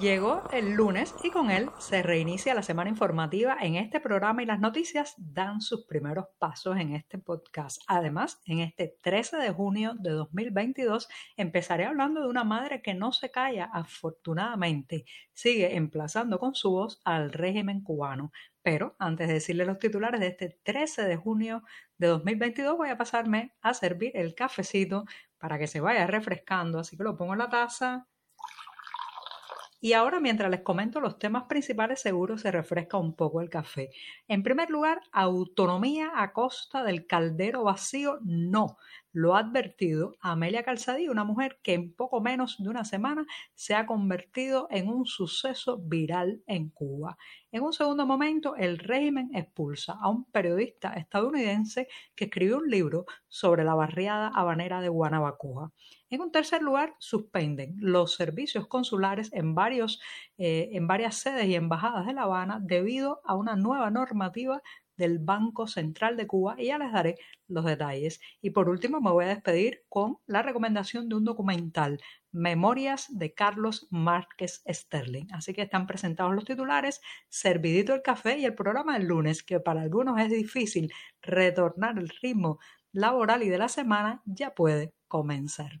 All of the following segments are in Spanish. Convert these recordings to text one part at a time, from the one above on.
Llegó el lunes y con él se reinicia la semana informativa en este programa y las noticias dan sus primeros pasos en este podcast. Además, en este 13 de junio de 2022 empezaré hablando de una madre que no se calla, afortunadamente, sigue emplazando con su voz al régimen cubano. Pero antes de decirle los titulares de este 13 de junio de 2022 voy a pasarme a servir el cafecito para que se vaya refrescando, así que lo pongo en la taza y ahora, mientras les comento los temas principales, seguro se refresca un poco el café. En primer lugar, autonomía a costa del caldero vacío, no. Lo ha advertido Amelia Calzadí, una mujer que en poco menos de una semana se ha convertido en un suceso viral en Cuba. En un segundo momento, el régimen expulsa a un periodista estadounidense que escribió un libro sobre la barriada habanera de Guanabacoa. En un tercer lugar, suspenden los servicios consulares en, varios, eh, en varias sedes y embajadas de La Habana debido a una nueva normativa del Banco Central de Cuba y ya les daré los detalles. Y por último me voy a despedir con la recomendación de un documental, Memorias de Carlos Márquez Sterling. Así que están presentados los titulares, servidito el café y el programa del lunes, que para algunos es difícil retornar el ritmo laboral y de la semana, ya puede comenzar.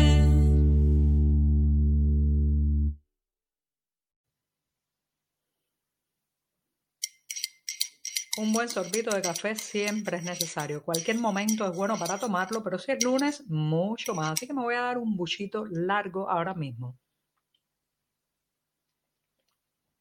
Un buen sorbito de café siempre es necesario. Cualquier momento es bueno para tomarlo, pero si es lunes, mucho más. Así que me voy a dar un buchito largo ahora mismo.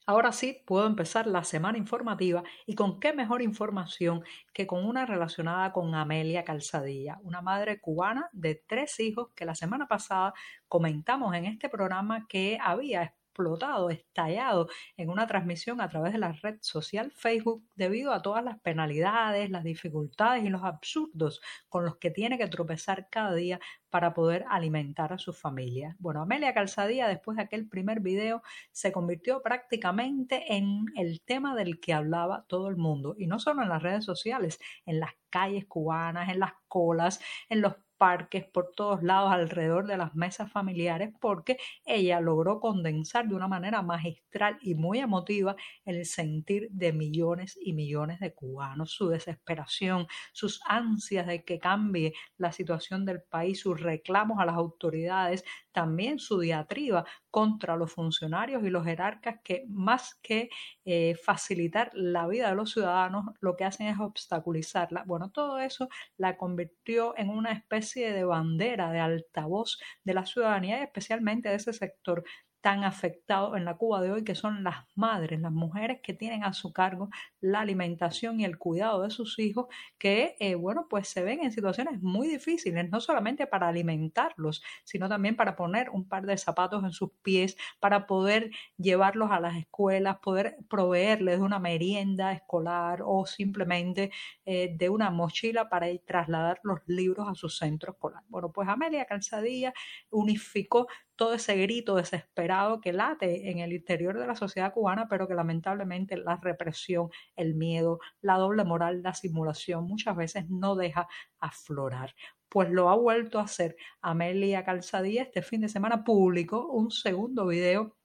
Ahora sí puedo empezar la semana informativa y con qué mejor información que con una relacionada con Amelia Calzadilla, una madre cubana de tres hijos que la semana pasada comentamos en este programa que había explotado, estallado en una transmisión a través de la red social Facebook debido a todas las penalidades, las dificultades y los absurdos con los que tiene que tropezar cada día para poder alimentar a su familia. Bueno, Amelia Calzadía, después de aquel primer video, se convirtió prácticamente en el tema del que hablaba todo el mundo, y no solo en las redes sociales, en las calles cubanas, en las colas, en los parques, por todos lados, alrededor de las mesas familiares, porque ella logró condensar de una manera magistral y muy emotiva el sentir de millones y millones de cubanos, su desesperación, sus ansias de que cambie la situación del país, sus reclamos a las autoridades, también su diatriba contra los funcionarios y los jerarcas que más que eh, facilitar la vida de los ciudadanos, lo que hacen es obstaculizarla. Bueno, todo eso la convirtió en una especie de bandera, de altavoz de la ciudadanía y especialmente de ese sector tan afectado en la Cuba de hoy, que son las madres, las mujeres que tienen a su cargo la alimentación y el cuidado de sus hijos, que, eh, bueno, pues se ven en situaciones muy difíciles, no solamente para alimentarlos, sino también para poner un par de zapatos en sus pies, para poder llevarlos a las escuelas, poder proveerles de una merienda escolar o simplemente eh, de una mochila para trasladar los libros a su centro escolar. Bueno, pues Amelia Calzadilla unificó todo ese grito desesperado que late en el interior de la sociedad cubana, pero que lamentablemente la represión, el miedo, la doble moral, la simulación muchas veces no deja aflorar pues lo ha vuelto a hacer. Amelia Calzadilla este fin de semana publicó un segundo video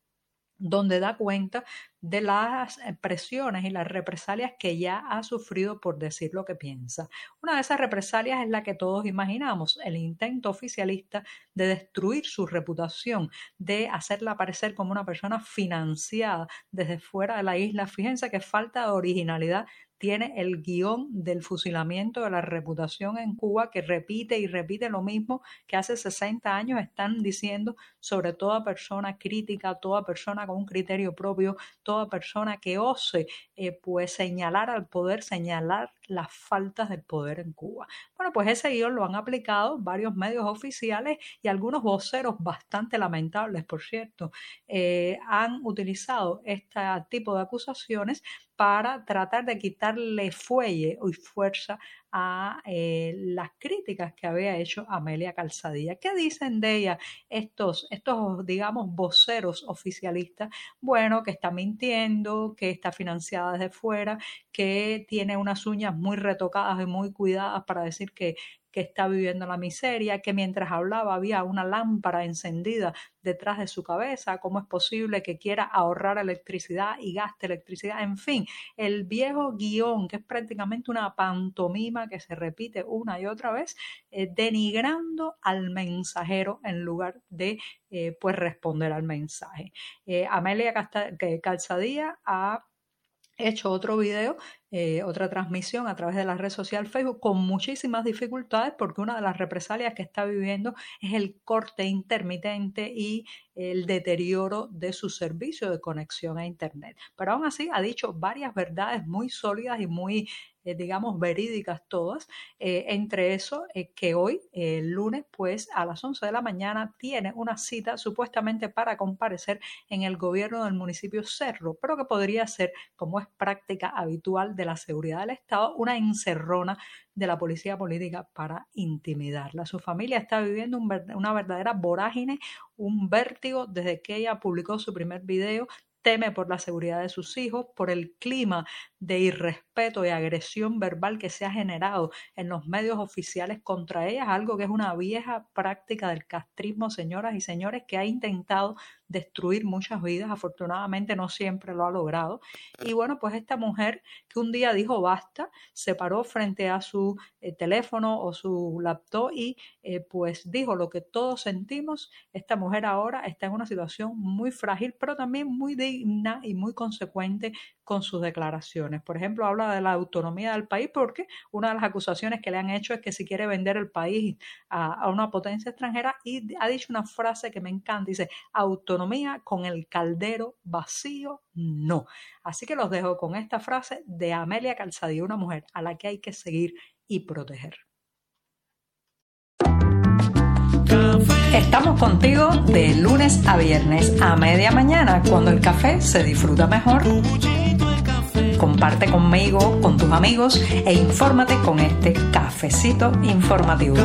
donde da cuenta de las eh, presiones y las represalias que ya ha sufrido por decir lo que piensa. Una de esas represalias es la que todos imaginamos, el intento oficialista de destruir su reputación, de hacerla aparecer como una persona financiada desde fuera de la isla. Fíjense que falta de originalidad tiene el guion del fusilamiento de la reputación en Cuba que repite y repite lo mismo que hace 60 años están diciendo sobre toda persona crítica, toda persona con un criterio propio, toda persona que ose eh, pues señalar al poder, señalar las faltas del poder en Cuba. Bueno, pues ese guion lo han aplicado varios medios oficiales y algunos voceros bastante lamentables, por cierto, eh, han utilizado este tipo de acusaciones para tratar de quitarle fuelle y fuerza a eh, las críticas que había hecho Amelia Calzadilla. ¿Qué dicen de ella estos, estos, digamos, voceros oficialistas? Bueno, que está mintiendo, que está financiada desde fuera, que tiene unas uñas muy retocadas y muy cuidadas para decir que que está viviendo la miseria, que mientras hablaba había una lámpara encendida detrás de su cabeza, cómo es posible que quiera ahorrar electricidad y gaste electricidad, en fin, el viejo guion, que es prácticamente una pantomima que se repite una y otra vez, eh, denigrando al mensajero en lugar de eh, pues responder al mensaje. Eh, Amelia Calzadilla ha hecho otro video eh, otra transmisión a través de la red social Facebook con muchísimas dificultades porque una de las represalias que está viviendo es el corte intermitente y el deterioro de su servicio de conexión a Internet. Pero aún así ha dicho varias verdades muy sólidas y muy eh, digamos, verídicas todas. Eh, entre eso, que hoy, el lunes, pues a las 11 de la mañana, tiene una cita supuestamente para comparecer en el gobierno del municipio Cerro, pero que podría ser, como es práctica habitual la seguridad del Estado una encerrona de la policía política para intimidarla. Su familia está viviendo una verdadera vorágine, un vértigo desde que ella publicó su primer video teme por la seguridad de sus hijos, por el clima de irrespeto y agresión verbal que se ha generado en los medios oficiales contra ellas, algo que es una vieja práctica del castrismo, señoras y señores, que ha intentado destruir muchas vidas, afortunadamente no siempre lo ha logrado. Y bueno, pues esta mujer que un día dijo basta, se paró frente a su eh, teléfono o su laptop y eh, pues dijo lo que todos sentimos, esta mujer ahora está en una situación muy frágil, pero también muy digna y muy consecuente con sus declaraciones. Por ejemplo, habla de la autonomía del país porque una de las acusaciones que le han hecho es que si quiere vender el país a, a una potencia extranjera y ha dicho una frase que me encanta, dice, autonomía con el caldero vacío, no. Así que los dejo con esta frase de Amelia Calzadilla, una mujer a la que hay que seguir y proteger. Estamos contigo de lunes a viernes a media mañana, cuando el café se disfruta mejor. Comparte conmigo, con tus amigos e infórmate con este cafecito informativo.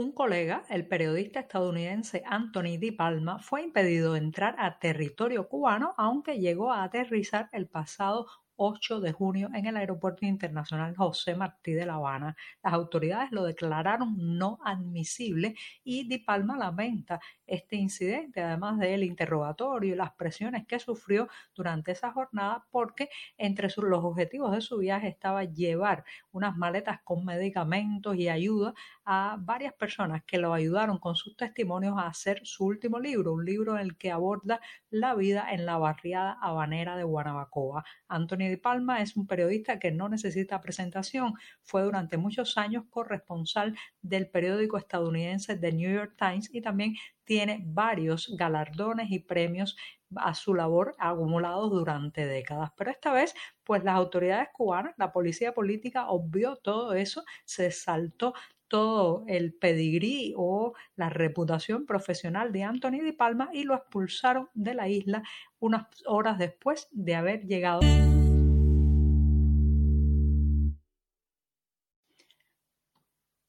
Un colega, el periodista estadounidense Anthony Di Palma, fue impedido de entrar a territorio cubano, aunque llegó a aterrizar el pasado 8 de junio en el Aeropuerto Internacional José Martí de La Habana. Las autoridades lo declararon no admisible y Di Palma lamenta este incidente, además del interrogatorio y las presiones que sufrió durante esa jornada, porque entre los objetivos de su viaje estaba llevar unas maletas con medicamentos y ayuda a varias personas que lo ayudaron con sus testimonios a hacer su último libro, un libro en el que aborda la vida en la barriada habanera de Guanabacoa. Anthony Palma es un periodista que no necesita presentación, fue durante muchos años corresponsal del periódico estadounidense The New York Times y también tiene varios galardones y premios a su labor acumulados durante décadas. Pero esta vez, pues las autoridades cubanas, la policía política obvió todo eso, se saltó todo el pedigrí o la reputación profesional de Anthony Di Palma y lo expulsaron de la isla unas horas después de haber llegado.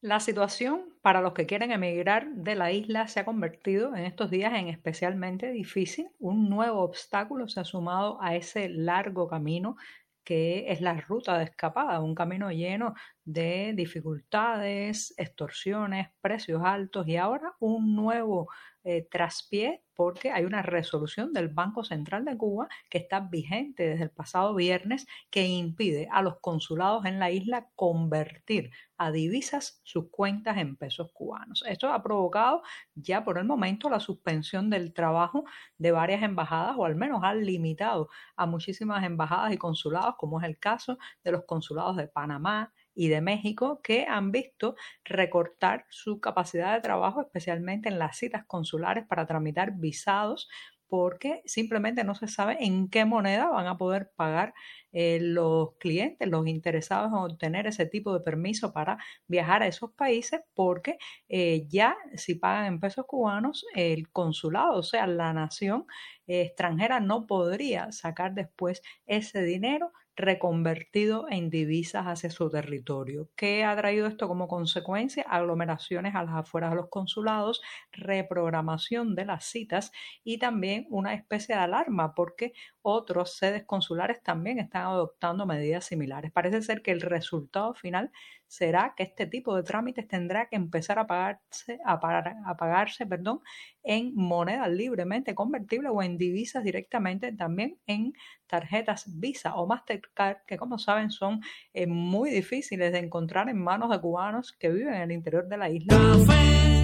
La situación para los que quieren emigrar de la isla se ha convertido en estos días en especialmente difícil. Un nuevo obstáculo se ha sumado a ese largo camino que es la ruta de escapada, un camino lleno de dificultades, extorsiones, precios altos y ahora un nuevo eh, traspié porque hay una resolución del Banco Central de Cuba que está vigente desde el pasado viernes que impide a los consulados en la isla convertir a divisas sus cuentas en pesos cubanos. Esto ha provocado ya por el momento la suspensión del trabajo de varias embajadas o al menos ha limitado a muchísimas embajadas y consulados como es el caso de los consulados de Panamá, y de México que han visto recortar su capacidad de trabajo, especialmente en las citas consulares para tramitar visados porque simplemente no se sabe en qué moneda van a poder pagar eh, los clientes, los interesados en obtener ese tipo de permiso para viajar a esos países, porque eh, ya si pagan en pesos cubanos, el consulado, o sea, la nación extranjera no podría sacar después ese dinero reconvertido en divisas hacia su territorio. ¿Qué ha traído esto como consecuencia? Aglomeraciones a las afueras de los consulados, reprogramación de las citas y también una especie de alarma porque otros sedes consulares también están adoptando medidas similares. Parece ser que el resultado final será que este tipo de trámites tendrá que empezar a pagarse, a, a pagarse perdón, en moneda libremente convertible o en divisas directamente también en tarjetas Visa o Mastercard, que como saben son eh, muy difíciles de encontrar en manos de cubanos que viven en el interior de la isla.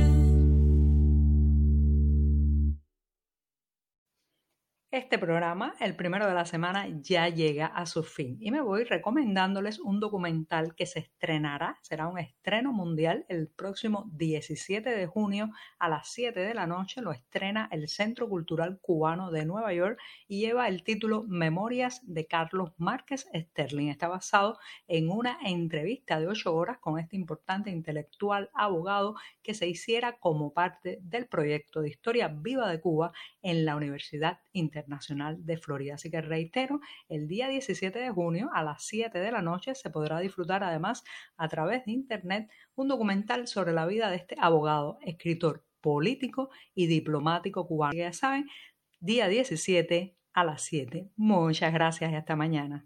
Este programa, el primero de la semana, ya llega a su fin y me voy recomendándoles un documental que se estrenará, será un estreno mundial el próximo 17 de junio a las 7 de la noche, lo estrena el Centro Cultural Cubano de Nueva York y lleva el título Memorias de Carlos Márquez Sterling. Está basado en una entrevista de 8 horas con este importante intelectual abogado que se hiciera como parte del proyecto de Historia Viva de Cuba en la Universidad Internacional de Florida. Así que reitero, el día 17 de junio a las 7 de la noche se podrá disfrutar además a través de Internet un documental sobre la vida de este abogado, escritor, político y diplomático cubano. Ya saben, día 17 a las 7. Muchas gracias y hasta mañana.